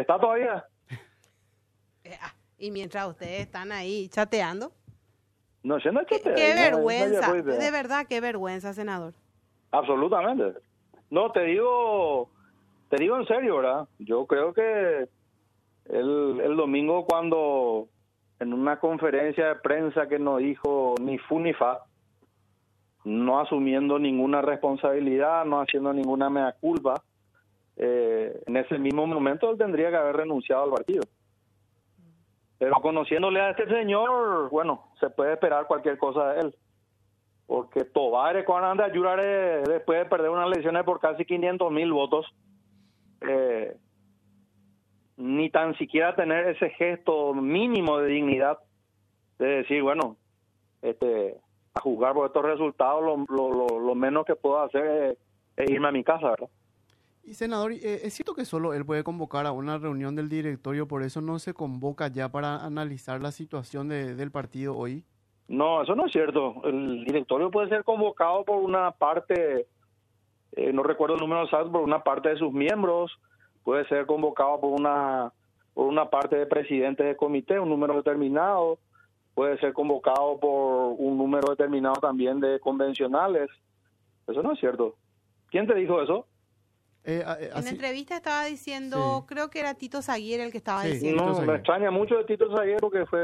¿Está todavía? Eh, ah, y mientras ustedes están ahí chateando. No, yo no Qué, chateé, qué no, no vergüenza, idea. de verdad, qué vergüenza, senador. Absolutamente. No, te digo, te digo en serio, ¿verdad? Yo creo que el, el domingo cuando en una conferencia de prensa que no dijo ni fu ni fa, no asumiendo ninguna responsabilidad, no haciendo ninguna mea culpa, eh, en ese mismo momento él tendría que haber renunciado al partido. Pero conociéndole a este señor, bueno, se puede esperar cualquier cosa de él. Porque Tobar cuando anda a llorar eh, después de perder unas elecciones por casi 500 mil votos, eh, ni tan siquiera tener ese gesto mínimo de dignidad de decir, bueno, este, a juzgar por estos resultados, lo, lo, lo, menos que puedo hacer es irme a mi casa, ¿verdad? Y senador, eh, es cierto que solo él puede convocar a una reunión del directorio, por eso no se convoca ya para analizar la situación de- del partido hoy. No, eso no es cierto. El directorio puede ser convocado por una parte, eh, no recuerdo el número exacto, por una parte de sus miembros, puede ser convocado por una por una parte de presidentes de comité, un número determinado, puede ser convocado por un número determinado también de convencionales. Eso no es cierto. ¿Quién te dijo eso? Eh, eh, En la entrevista estaba diciendo, Sí. creo que era Tito Zaguier el que estaba Sí. diciendo. No, me extraña mucho de Tito Zaguero, que fue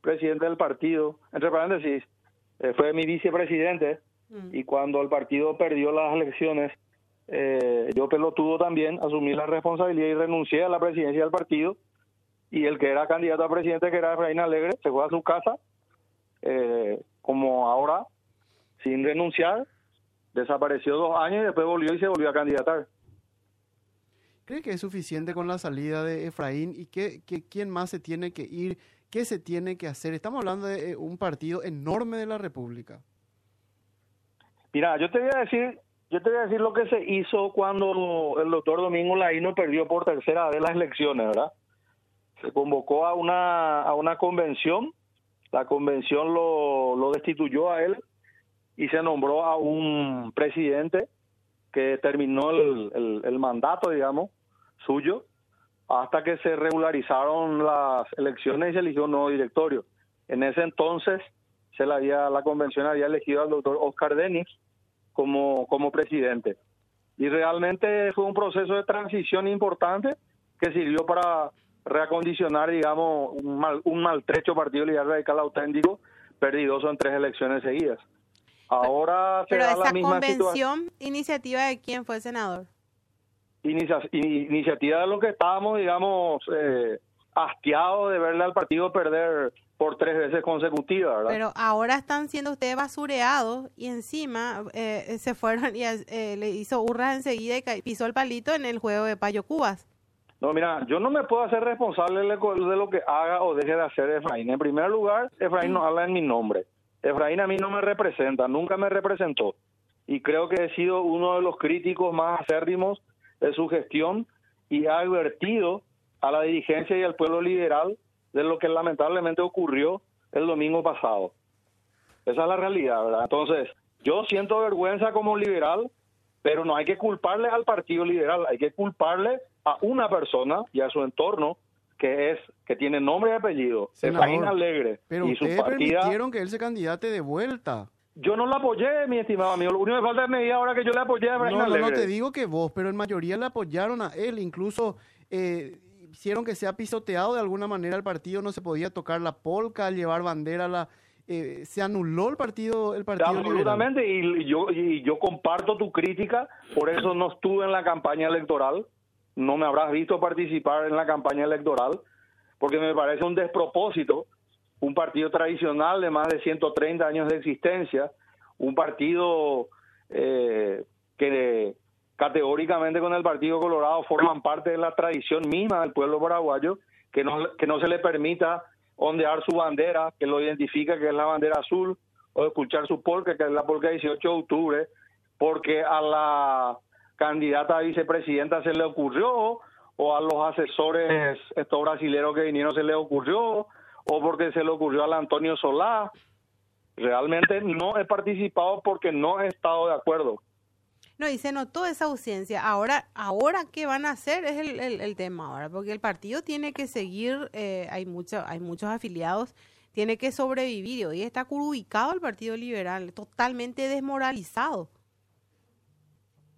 presidente del partido. Entre paréntesis, eh, fue mi vicepresidente. Mm. y cuando el partido perdió las elecciones, eh, yo pelotudo también asumí la responsabilidad y renuncié a la presidencia del partido y el que era candidato a presidente, que era Efraín Alegre, se fue a su casa, eh, como ahora, sin renunciar, desapareció dos años y después volvió y se volvió a candidatar. ¿Cree que es suficiente con la salida de Efraín y que, quién más se tiene que ir? ¿Qué se tiene que hacer? Estamos hablando de eh, un partido enorme de la República. Mira, yo te voy a decir, yo te voy a decir lo que se hizo cuando el doctor Domingo Laino perdió por tercera vez las elecciones, ¿verdad? Se convocó a una a una convención, la convención lo, lo destituyó a él y se nombró a un presidente que terminó el, mandato, digamos, suyo, hasta que se regularizaron las elecciones y se eligió un nuevo directorio. En ese entonces se la, había, la convención había elegido al doctor Oscar Denis como, como presidente. Y realmente fue un proceso de transición importante que sirvió para reacondicionar, digamos, un, mal, un maltrecho Partido Liberal Radical auténtico, perdidoso en tres elecciones seguidas. Ahora se Pero da la esa misma situación. convención, iniciativa de quién fue senador. inicia- in- iniciativa de lo que estábamos, digamos, eh, hastiados de verle al partido perder por tres veces consecutivas, ¿verdad? Pero ahora están siendo ustedes basureados y encima eh, se fueron y eh, le hizo hurras enseguida y pisó el palito en el juego de Payo Cubas. No, mira, yo no me puedo hacer responsable de lo de lo que haga o deje de hacer Efraín. En primer lugar, Efraín no habla en mi nombre. Efraín a mí no me representa, nunca me representó. Y creo que he sido uno de los críticos más acérrimos de su gestión y ha advertido a la dirigencia y al pueblo liberal de lo que lamentablemente ocurrió el domingo pasado. Esa es la realidad, ¿verdad? Entonces, yo siento vergüenza como liberal, pero no hay que culparle al Partido Liberal, hay que culparle a una persona y a su entorno que es que tiene nombre y apellido, Senador, Efraín Alegre Pero y su ustedes partida. permitieron que él se candidate de vuelta. Yo no la apoyé, mi estimado amigo. Lo único que falta es medir ahora que yo le apoyé a Efraín No, Alegre. no te digo que vos, pero en mayoría le apoyaron a él, incluso eh, hicieron que sea pisoteado de alguna manera el partido, no se podía tocar la polca, llevar bandera, la, eh, se anuló el partido, el partido. Absolutamente, y yo, y yo comparto tu crítica, por eso no estuve en la campaña electoral, no me habrás visto participar en la campaña electoral, porque me parece un despropósito, un partido tradicional de más de 130 años de existencia, un partido eh, que categóricamente con el Partido Colorado forman parte de la tradición misma del pueblo paraguayo, que no, que no se le permita ondear su bandera, que lo identifica que es la bandera azul, o escuchar su polka, que es la polka 18 de octubre, porque a la candidata a vicepresidenta se le ocurrió, o a los asesores estos brasileros que vinieron se le ocurrió, o porque se le ocurrió al Antonio Solá. Realmente no he participado porque no he estado de acuerdo. No, y se notó esa ausencia. Ahora, ahora ¿qué van a hacer? Es el, el, tema ahora, porque el partido tiene que seguir, eh, hay, mucho, hay muchos afiliados, tiene que sobrevivir y hoy está ubicado el Partido Liberal, totalmente desmoralizado.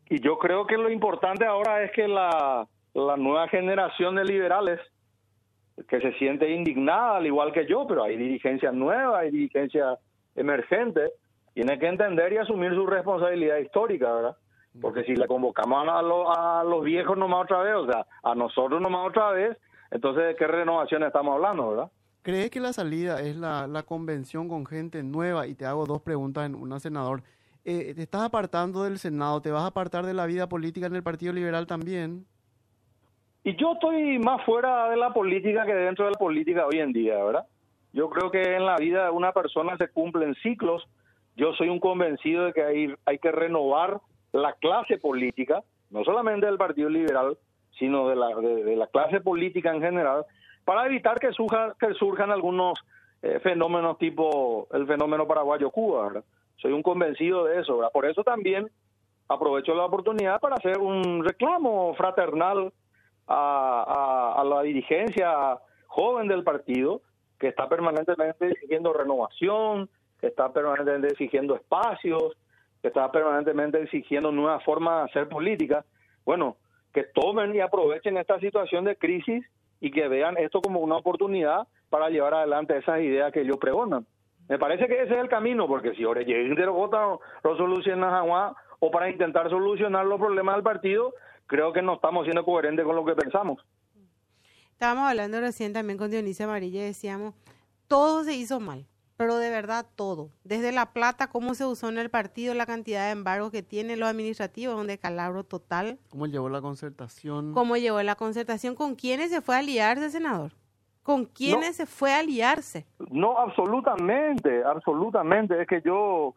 Y yo creo que lo importante ahora es que la, la nueva generación de liberales, que se siente indignada, al igual que yo, pero hay dirigencia nueva, hay dirigencia emergente, tiene que entender y asumir su responsabilidad histórica, ¿verdad? Porque si le convocamos a, a los viejos nomás otra vez, o sea, a nosotros nomás otra vez, entonces ¿de qué renovación estamos hablando, verdad? ¿Cree que la salida es la, la convención con gente nueva? Y te hago dos preguntas en una, senador. Eh, ¿Te estás apartando del Senado? ¿Te vas a apartar de la vida política en el Partido Liberal también? Y yo estoy más fuera de la política que dentro de la política hoy en día, ¿verdad? Yo creo que en la vida de una persona se cumplen ciclos. Yo soy un convencido de que hay, hay que renovar la clase política, no solamente del Partido Liberal, sino de la, de, la clase política en general, para evitar que, que surjan algunos eh, fenómenos tipo el fenómeno paraguayo-Cuba. Soy un convencido de eso. Por eso también aprovecho la oportunidad para hacer un reclamo fraternal a, a, a la dirigencia joven del partido, que está permanentemente exigiendo renovación, que está permanentemente exigiendo espacios, que está permanentemente exigiendo nuevas formas de hacer política, bueno, que tomen y aprovechen esta situación de crisis y que vean esto como una oportunidad para llevar adelante esas ideas que ellos pregonan. Me parece que ese es el camino, porque si ahora llegan de lo solucionan o para intentar solucionar los problemas del partido, creo que no estamos siendo coherentes con lo que pensamos. Estábamos hablando recién también con Dionisio Amarilla y decíamos, todo se hizo mal pero de verdad todo, desde la plata, cómo se usó en el partido, la cantidad de embargos que tiene, lo administrativo, un decalabro total. ¿Cómo llevó la concertación? ¿Cómo llevó la concertación? ¿Con quiénes se fue a aliarse, senador? ¿Con quiénes se fue a aliarse? No, absolutamente, absolutamente. Es que yo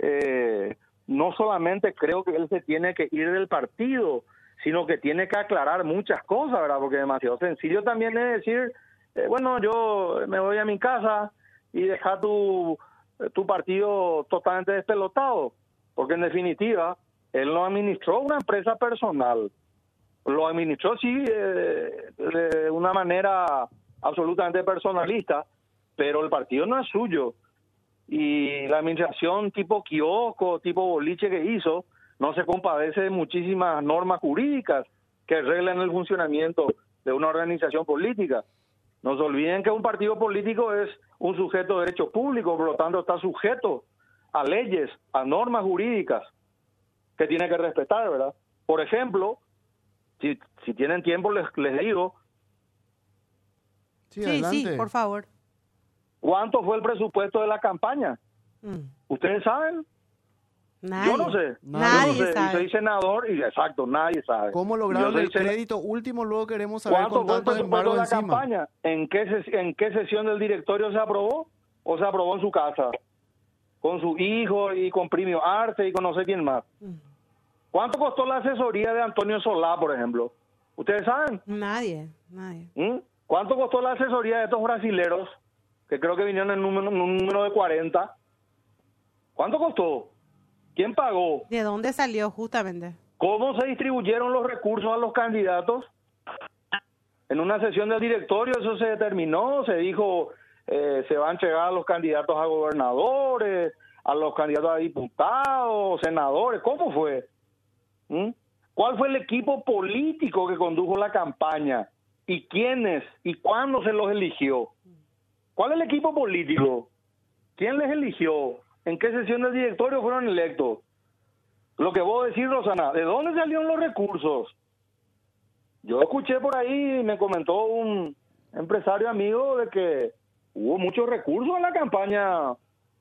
eh, no solamente creo que él se tiene que ir del partido, sino que tiene que aclarar muchas cosas, ¿verdad? Porque demasiado sencillo también es decir, eh, bueno, yo me voy a mi casa, y dejar tu, tu partido totalmente despelotado, porque en definitiva, él no administró una empresa personal, lo administró sí eh, de una manera absolutamente personalista, pero el partido no es suyo. Y la administración tipo kiosco, tipo boliche que hizo, no se compadece de muchísimas normas jurídicas que reglan el funcionamiento de una organización política. No se olviden que un partido político es un sujeto de derecho público, por lo tanto está sujeto a leyes, a normas jurídicas que tiene que respetar, ¿verdad? Por ejemplo, si, si tienen tiempo les, les digo. Sí, sí, por favor. ¿Cuánto fue el presupuesto de la campaña? Mm. ¿Ustedes saben? Yo no sé. Nadie sabe. soy senador y exacto, nadie sabe. ¿Cómo lograron el crédito último? Luego queremos saber ¿Cuánto fue el la campaña? ¿En qué, ¿En qué sesión del directorio se aprobó? ¿O se aprobó en su casa? Con su hijo y con Primio Arte y con no sé quién más. Mm. ¿Cuánto costó la asesoría de Antonio Solá, por ejemplo? ¿Ustedes saben? Nadie, nadie. ¿Mm? ¿Cuánto costó la asesoría de estos brasileros? Que creo que vinieron en número, un número de 40. ¿Cuánto costó? ¿Quién pagó? ¿De dónde salió justamente? ¿Cómo se distribuyeron los recursos a los candidatos? En una sesión del directorio eso se determinó, se dijo, eh, se van a entregar a los candidatos a gobernadores, a los candidatos a diputados, senadores, ¿cómo fue? ¿Mm? ¿Cuál fue el equipo político que condujo la campaña? ¿Y quiénes? ¿Y cuándo se los eligió? ¿Cuál es el equipo político? ¿Quién les eligió? en qué sesión del directorio fueron electos. Lo que vos decís, Rosana, ¿de dónde salieron los recursos? Yo escuché por ahí, me comentó un empresario amigo de que hubo muchos recursos en la campaña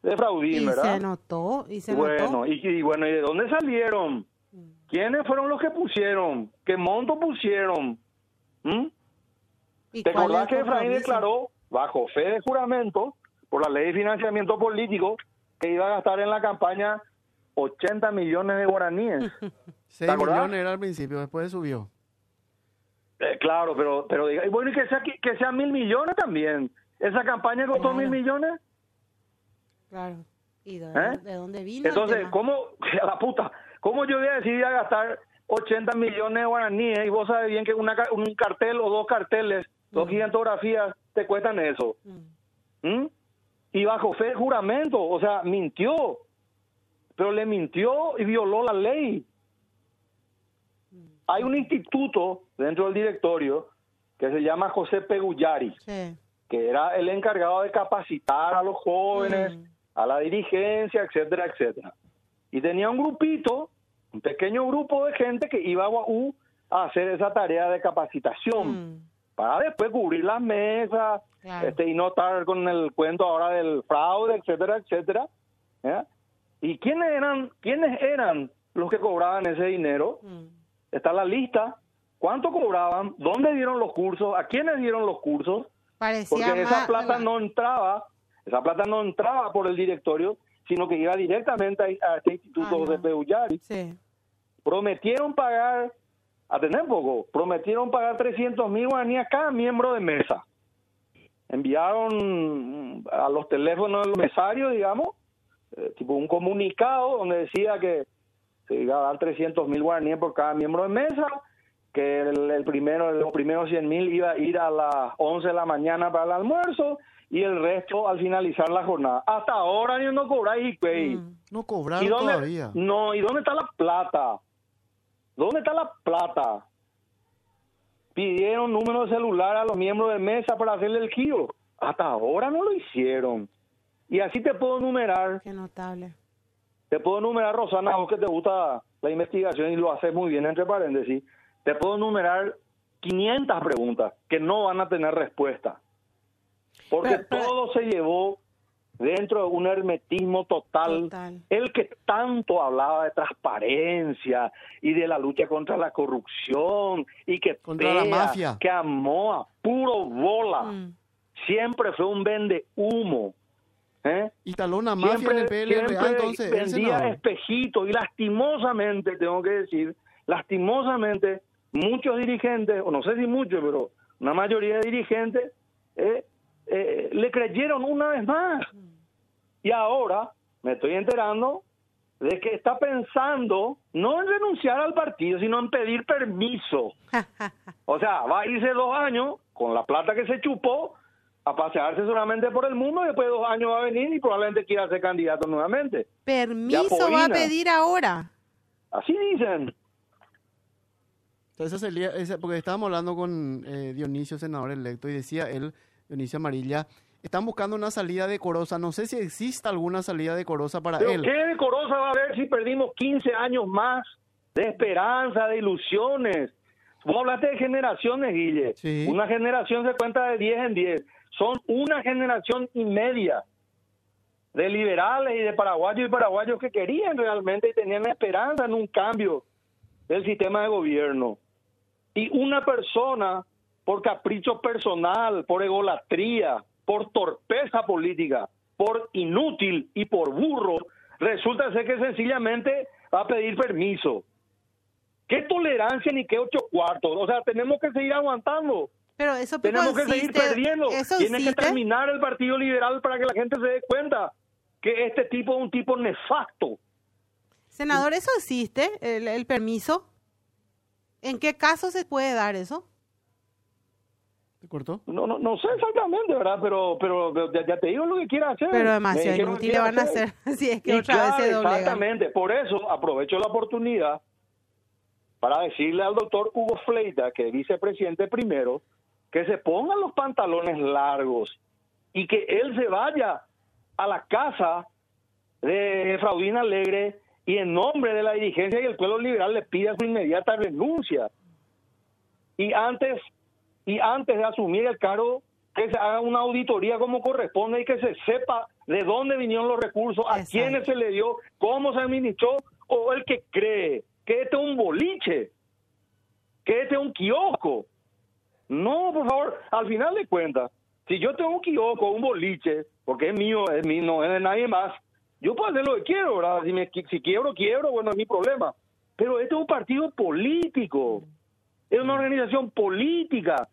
de Fraudín, ¿verdad? Se notó, y se bueno, notó. Y, bueno, ¿y de dónde salieron? ¿Quiénes fueron los que pusieron? ¿Qué monto pusieron? ¿Mm? ¿Te acordás que Efraín declaró, bajo fe de juramento, por la ley de financiamiento político, que iba a gastar en la campaña 80 millones de guaraníes. 6 millones era al principio, después subió. Eh, claro, pero pero diga, y bueno, y que sea que sea mil millones también. Esa campaña costó mil millones. Claro. ¿Y de, ¿Eh? dónde vino? Entonces, ¿cómo? La puta. ¿Cómo yo voy a decidir a gastar 80 millones de guaraníes y vos sabes bien que una, un cartel o dos carteles, dos gigantografías, te cuestan eso? ¿Mm? Y bajo fe juramento, o sea, mintió, pero le mintió y violó la ley. Hay un instituto dentro del directorio que se llama José Pegullari, Sí. que era el encargado de capacitar a los jóvenes, Mm. a la dirigencia, etcétera, etcétera. Y tenía un grupito, un pequeño grupo de gente que iba a UAU a hacer esa tarea de capacitación Mm, para después cubrir las mesas Claro. este, y no estar con el cuento ahora del fraude, etcétera, etcétera. ¿Y quiénes eran, quiénes eran los que cobraban ese dinero? mm. Está la lista. ¿Cuánto cobraban? ¿Dónde dieron los cursos? ¿A quiénes dieron los cursos? Parecía Porque esa más- plata no entraba, esa plata no entraba por el directorio, sino que iba directamente a, a este instituto Ajá. de Peullari. Sí. Prometieron pagar, a tener poco, prometieron pagar 300 mil guaraníes a cada miembro de mesa. Enviaron a los teléfonos de los mesarios, digamos, eh, tipo un comunicado donde decía que se iba a dar 300 mil guaraníes por cada miembro de mesa, que el, el primero, los primeros 100 mil iba a ir a las 11 de la mañana para el almuerzo y el resto al finalizar la jornada. Hasta ahora ni no cobráis, güey. Mm. No ¿Y cobraron dónde, todavía. No, ¿y dónde está la plata? ¿Dónde está la plata? Pidieron número de celular a los miembros de mesa para hacerle el giro. Hasta ahora no lo hicieron. Y así te puedo enumerar, Qué notable. te puedo enumerar, Rosana, vos que te gusta la investigación y lo haces muy bien, entre paréntesis, te puedo enumerar 500 preguntas que no van a tener respuesta. Porque Pero- pero- todo se llevó dentro de un hermetismo total. Total. El que tanto hablaba de transparencia y de la lucha contra la corrupción y que Contra la pea, mafia. que amó a puro bola, Mm. siempre fue un vende humo. ¿eh? Instaló una mafia siempre, en el PLRA, siempre entonces, vendía espejitos y lastimosamente, tengo que decir, lastimosamente, muchos dirigentes, o no sé si muchos, pero una mayoría de dirigentes, eh, eh, le creyeron una vez más. Y ahora me estoy enterando de que está pensando no en renunciar al partido, sino en pedir permiso. O sea, va a irse dos años con la plata que se chupó a pasearse solamente por el mundo y después de dos años va a venir y probablemente quiera ser candidato nuevamente. Permiso va a pedir ahora. Así dicen. Entonces, sería- porque estábamos hablando con eh, Dionisio, senador electo, y decía él, Dionisio Amarilla, están buscando una salida decorosa. No sé si existe alguna salida decorosa para Pero él. qué decorosa va a haber si perdimos 15 años más de esperanza, de ilusiones. Vos hablaste de generaciones, Guille. Sí. Una generación se cuenta de 10 en 10. Son una generación y media de liberales y de paraguayos y paraguayos que querían realmente y tenían esperanza en un cambio del sistema de gobierno. Y una persona, por capricho personal, por egolatría, por torpeza política, por inútil y por burro, resulta ser que sencillamente va a pedir permiso. ¿Qué tolerancia ni qué ocho cuartos? O sea, tenemos que seguir aguantando. Pero eso Tenemos que seguir perdiendo. Tiene que terminar el Partido Liberal para que la gente se dé cuenta que este tipo es un tipo nefasto. Senador, ¿eso existe? El, el permiso. ¿En qué caso se puede dar eso? ¿Te cortó? No, no, no sé exactamente, ¿verdad? Pero, pero ya, ya te digo lo que quiera hacer. Pero demasiado inútil le van a hacer. Si es que Y otra vez claro, se. Exactamente, por eso aprovecho la oportunidad para decirle al doctor Hugo Fleita, que es vicepresidente primero, que se pongan los pantalones largos y que él se vaya a la casa de Fraudina Alegre y en nombre de la dirigencia y el pueblo liberal le pida su inmediata renuncia. Y antes, y antes de asumir el cargo, que se haga una auditoría como corresponde y que se sepa de dónde vinieron los recursos, a Exacto. quiénes se le dio, cómo se administró, o el que cree que este es un boliche, que este es un kiosco. No, por favor, al final de cuentas, si yo tengo un kiosco, un boliche, porque es mío, es mío, no es de nadie más, yo puedo hacer lo que quiero, ¿verdad? Si, me, si quiebro, quiebro, bueno, es mi problema. Pero este es un partido político, es una organización política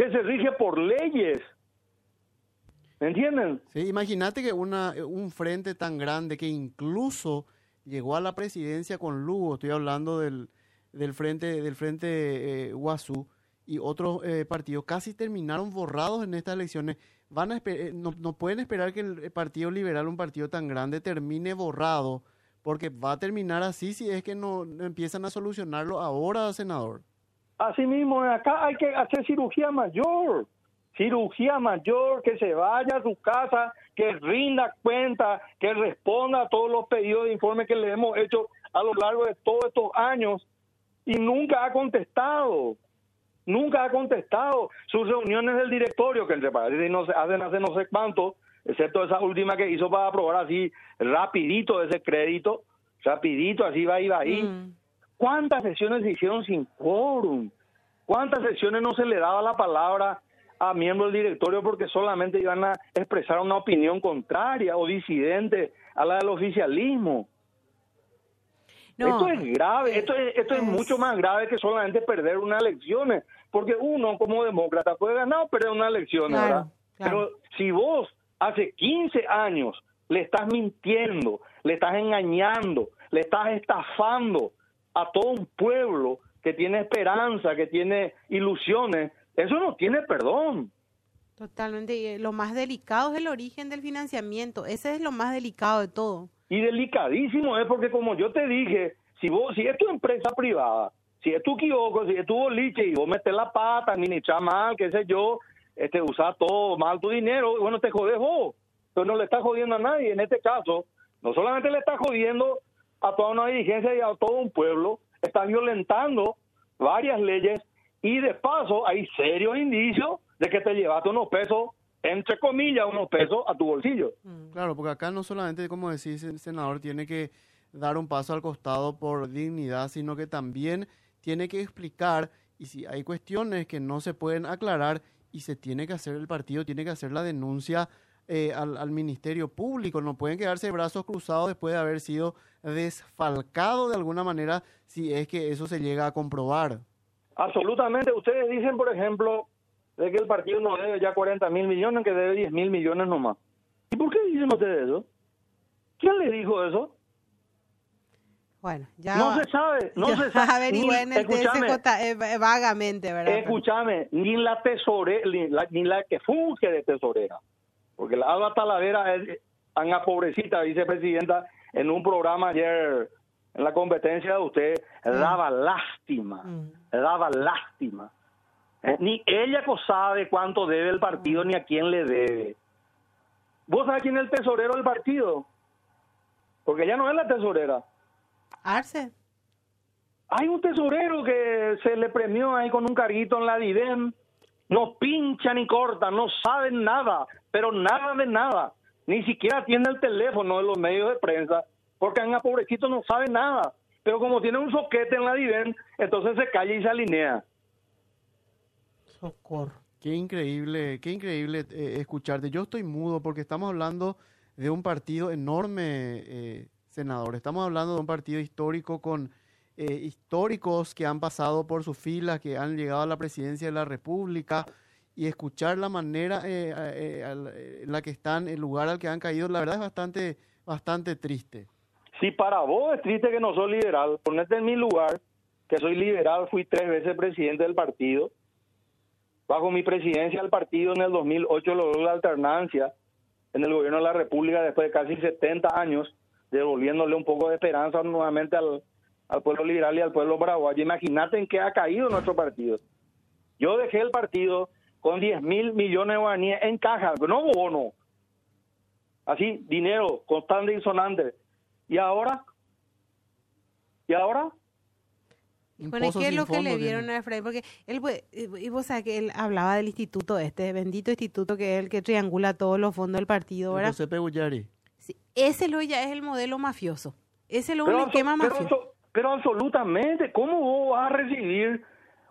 que se rige por leyes. ¿Me entienden? Sí, imagínate que una, un frente tan grande que incluso llegó a la presidencia con Lugo, estoy hablando del, del frente, del frente eh, Guazú, y otros eh, partidos casi terminaron borrados en estas elecciones. Van a eh, no, no, pueden esperar que el Partido Liberal, un partido tan grande, termine borrado, porque va a terminar así si es que no, no empiezan a solucionarlo ahora, senador. Así mismo, acá hay que hacer cirugía mayor cirugía mayor, que se vaya a su casa, que rinda cuenta, que responda a todos los pedidos de informe que le hemos hecho a lo largo de todos estos años y nunca ha contestado. Nunca ha contestado sus reuniones del directorio, que entre paréntesis no se hacen hace no sé cuánto, excepto esa última que hizo para aprobar así rapidito ese crédito, rapidito, así va, iba ahí. Mm. ¿Cuántas sesiones se hicieron sin quórum? ¿Cuántas sesiones no se le daba la palabra a miembros del directorio porque solamente iban a expresar una opinión contraria o disidente a la del oficialismo. esto es grave, esto es, esto es, mucho más grave que solamente perder unas elecciones, porque uno como demócrata puede ganar o perder una elección, ¿verdad? Pero si vos hace 15 años le estás mintiendo, le estás engañando, le estás estafando a todo un pueblo que tiene esperanza, que tiene ilusiones, eso no tiene perdón. Totalmente. Y lo más delicado es el origen del financiamiento. Ese es lo más delicado de todo. Y delicadísimo es porque, como yo te dije, si vos, si es tu empresa privada, si es tu equivoco, si es tu boliche y vos metes la pata, administras mal, qué sé yo, este, usas todo mal tu dinero, bueno, te jodes vos. Pero no le estás jodiendo a nadie. En este caso, no solamente le estás jodiendo a toda una dirigencia y a todo un pueblo, estás violentando varias leyes y de paso hay serios indicios de que te llevaste unos pesos, entre comillas, unos pesos a tu bolsillo. Mm. Claro, porque acá no solamente, como decís, el senador tiene que dar un paso al costado por dignidad, sino que también tiene que explicar y si hay cuestiones que no se pueden aclarar y se tiene que hacer el partido, tiene que hacer la denuncia eh, al, al, Ministerio Público. No pueden quedarse brazos cruzados después de haber sido desfalcado de alguna manera si es que eso se llega a comprobar. Absolutamente. Ustedes dicen, por ejemplo, de que el partido no debe ya 40 mil millones, que debe 10 mil millones nomás. ¿Y por qué dicen ustedes eso? ¿Quién le dijo eso? Bueno, ya. No se sabe, no se sabe. en el eh, vagamente, ¿verdad? Escúchame, ni la tesorera, ni la, que funge de tesorera, porque la Alba Talavera es una pobrecita vicepresidenta en un programa ayer en la competencia de usted, mm. daba lástima, mm. daba lástima. Eh, ni ella sabe cuánto debe el partido ni a quién le debe. ¿Vos sabés quién es el tesorero del partido? Porque ella no es la tesorera. Arce. Hay un tesorero que se le premió ahí con un carguito en la DIDEM. No pincha ni corta, no saben nada, pero nada de nada. Ni siquiera tiene el teléfono de los medios de prensa porque a pobrecito no sabe nada. Pero como tiene un soquete en la DIVEN, entonces se calla y se alinea. Socorro. Qué increíble, qué increíble eh, escucharte. Yo estoy mudo porque estamos hablando de un partido enorme, eh, senador. Estamos hablando de un partido histórico con eh, históricos que han pasado por sus filas, que han llegado a la presidencia de la República y escuchar la manera en la que están, el lugar al que han caído, la verdad es bastante, bastante triste. Si para vos es triste que no soy liberal, ponete en mi lugar, que soy liberal, fui tres veces presidente del partido. Bajo mi presidencia del partido en el 2008 logró la alternancia en el gobierno de la República después de casi 70 años, devolviéndole un poco de esperanza nuevamente al, al pueblo liberal y al pueblo bravo. Imagínate en qué ha caído nuestro partido. Yo dejé el partido con 10 mil millones de guaraníes en caja, no bono. Así, dinero constante y sonante. ¿Y ahora? ¿Y ahora? Bueno, ¿qué es lo que le vieron a Efraín? Porque él, y vos sabés que él hablaba del instituto este, bendito instituto que es el que triangula todos los fondos del partido, ¿verdad? José Pegullari. Sí, ese lo ya es el modelo mafioso. Ese es lo un esquema mafioso. Pero, absolutamente, ¿cómo vos vas a recibir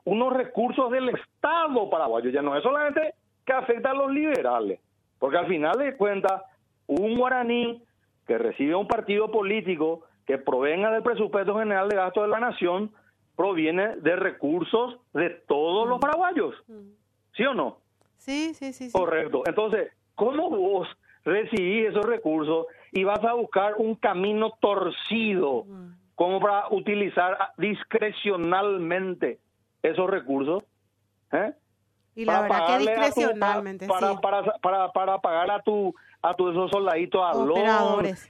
unos recursos del Estado paraguayo? Ya no es solamente que afecta a los liberales, porque al final de cuentas, un guaraní que recibe un partido político que provenga del presupuesto general de gasto de la nación proviene de recursos de todos los paraguayos. ¿Sí o no? Sí, sí, sí, Correcto. Entonces, ¿cómo vos recibís esos recursos y vas a buscar un camino torcido como para utilizar discrecionalmente esos recursos. ¿eh? Y la verdad que pagarle a tu- discrecionalmente, para, sí. para, para, para pagar a tu a tu esos soldaditos a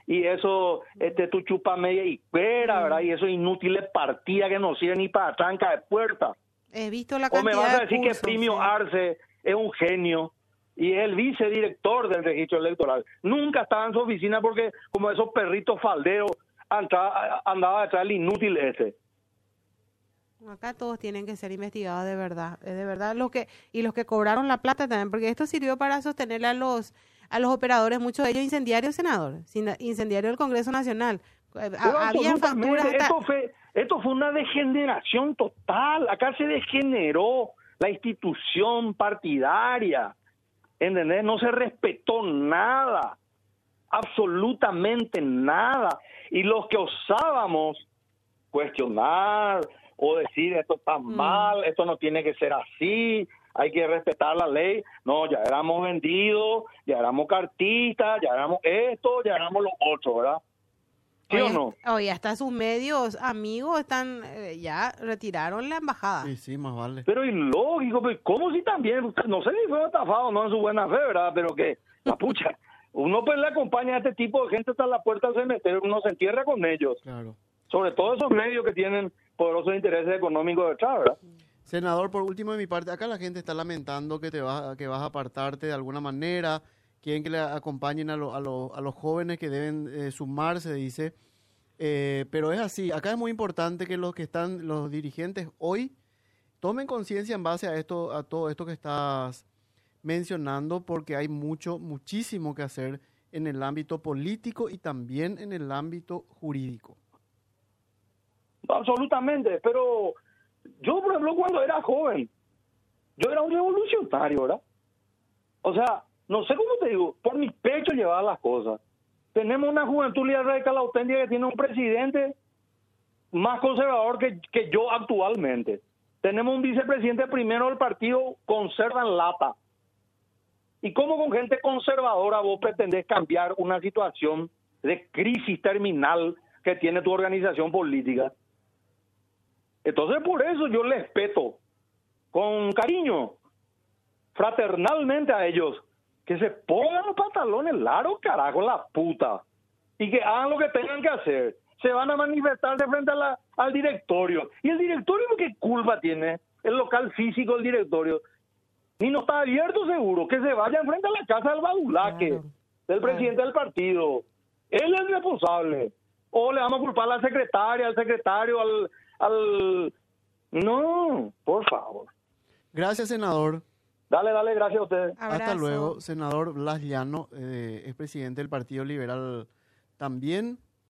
y eso este tu chupa media y cuera, ¿verdad? Y esos inútiles partidas que no sirven ni para tranca de puerta. He visto la O cantidad me vas a de decir cursos, que Primio sí. Arce es un genio y es el vicedirector del registro electoral. Nunca estaba en su oficina porque como esos perritos falderos andaba, andaba detrás del inútil ese. Acá todos tienen que ser investigados de verdad, es de verdad los que y los que cobraron la plata también, porque esto sirvió para sostener a los a los operadores, muchos de ellos incendiarios, senador, incendiario del Congreso Nacional. Eh, Pero ha- Habían absolutamente, facturas hasta esto, fue, esto fue una degeneración total. Acá se degeneró la institución partidaria. ¿Entendés? No se respetó nada. Absolutamente nada. Y los que osábamos cuestionar o decir esto está Mm. mal, esto no tiene que ser así, hay que respetar la ley. No, ya éramos vendidos, ya éramos cartistas, ya éramos esto, ya éramos lo otro, ¿verdad? ¿Sí o Oye, no? Oye, hasta sus medios amigos están eh, ya retiraron la embajada. Sí, sí, más vale. Pero ilógico, pues, ¿cómo si también? No sé si fue estafado o no en su buena fe, ¿verdad? Pero que, la pucha, uno pues le acompaña a este tipo de gente hasta la puerta del cementerio, uno se entierra con ellos. Claro. Sobre todo esos medios que tienen poderosos intereses económicos detrás, ¿verdad? Senador, por último de mi parte, acá la gente está lamentando que te vas, que vas a apartarte de alguna manera, quieren que le acompañen a, lo- a, lo- a los jóvenes que deben eh, sumarse, dice. Eh, pero es así, acá es muy importante que los que están, los dirigentes hoy, tomen conciencia en base a esto, a todo esto que estás mencionando, porque hay mucho, muchísimo que hacer en el ámbito político y también en el ámbito jurídico. Absolutamente, pero yo, por ejemplo, cuando era joven, yo era un revolucionario, ¿verdad? O sea, no sé cómo te digo, por mi pecho llevaba las cosas. Tenemos una juventud radical auténtica que tiene un presidente más conservador que, que yo actualmente. Tenemos un vicepresidente primero del partido conserva en lata. ¿Y cómo con gente conservadora vos pretendés cambiar una situación de crisis terminal que tiene tu organización política? Entonces, por eso yo les respeto con cariño, fraternalmente a ellos, que se pongan los pantalones largos, carajo, la puta, y que hagan lo que tengan que hacer. Se van a manifestar de frente a la- al directorio. ¿Y el directorio qué culpa tiene? El local físico del directorio. Ni no está abierto seguro, que se vayan frente a la casa del badulaque, Claro, del claro. presidente del partido. Él es el responsable. O le vamos a culpar a la secretaria, al secretario, al... al... No, por favor. Gracias, senador. Dale, dale, gracias a ustedes. Hasta luego, senador Blas Llano, eh, es presidente del Partido Liberal también.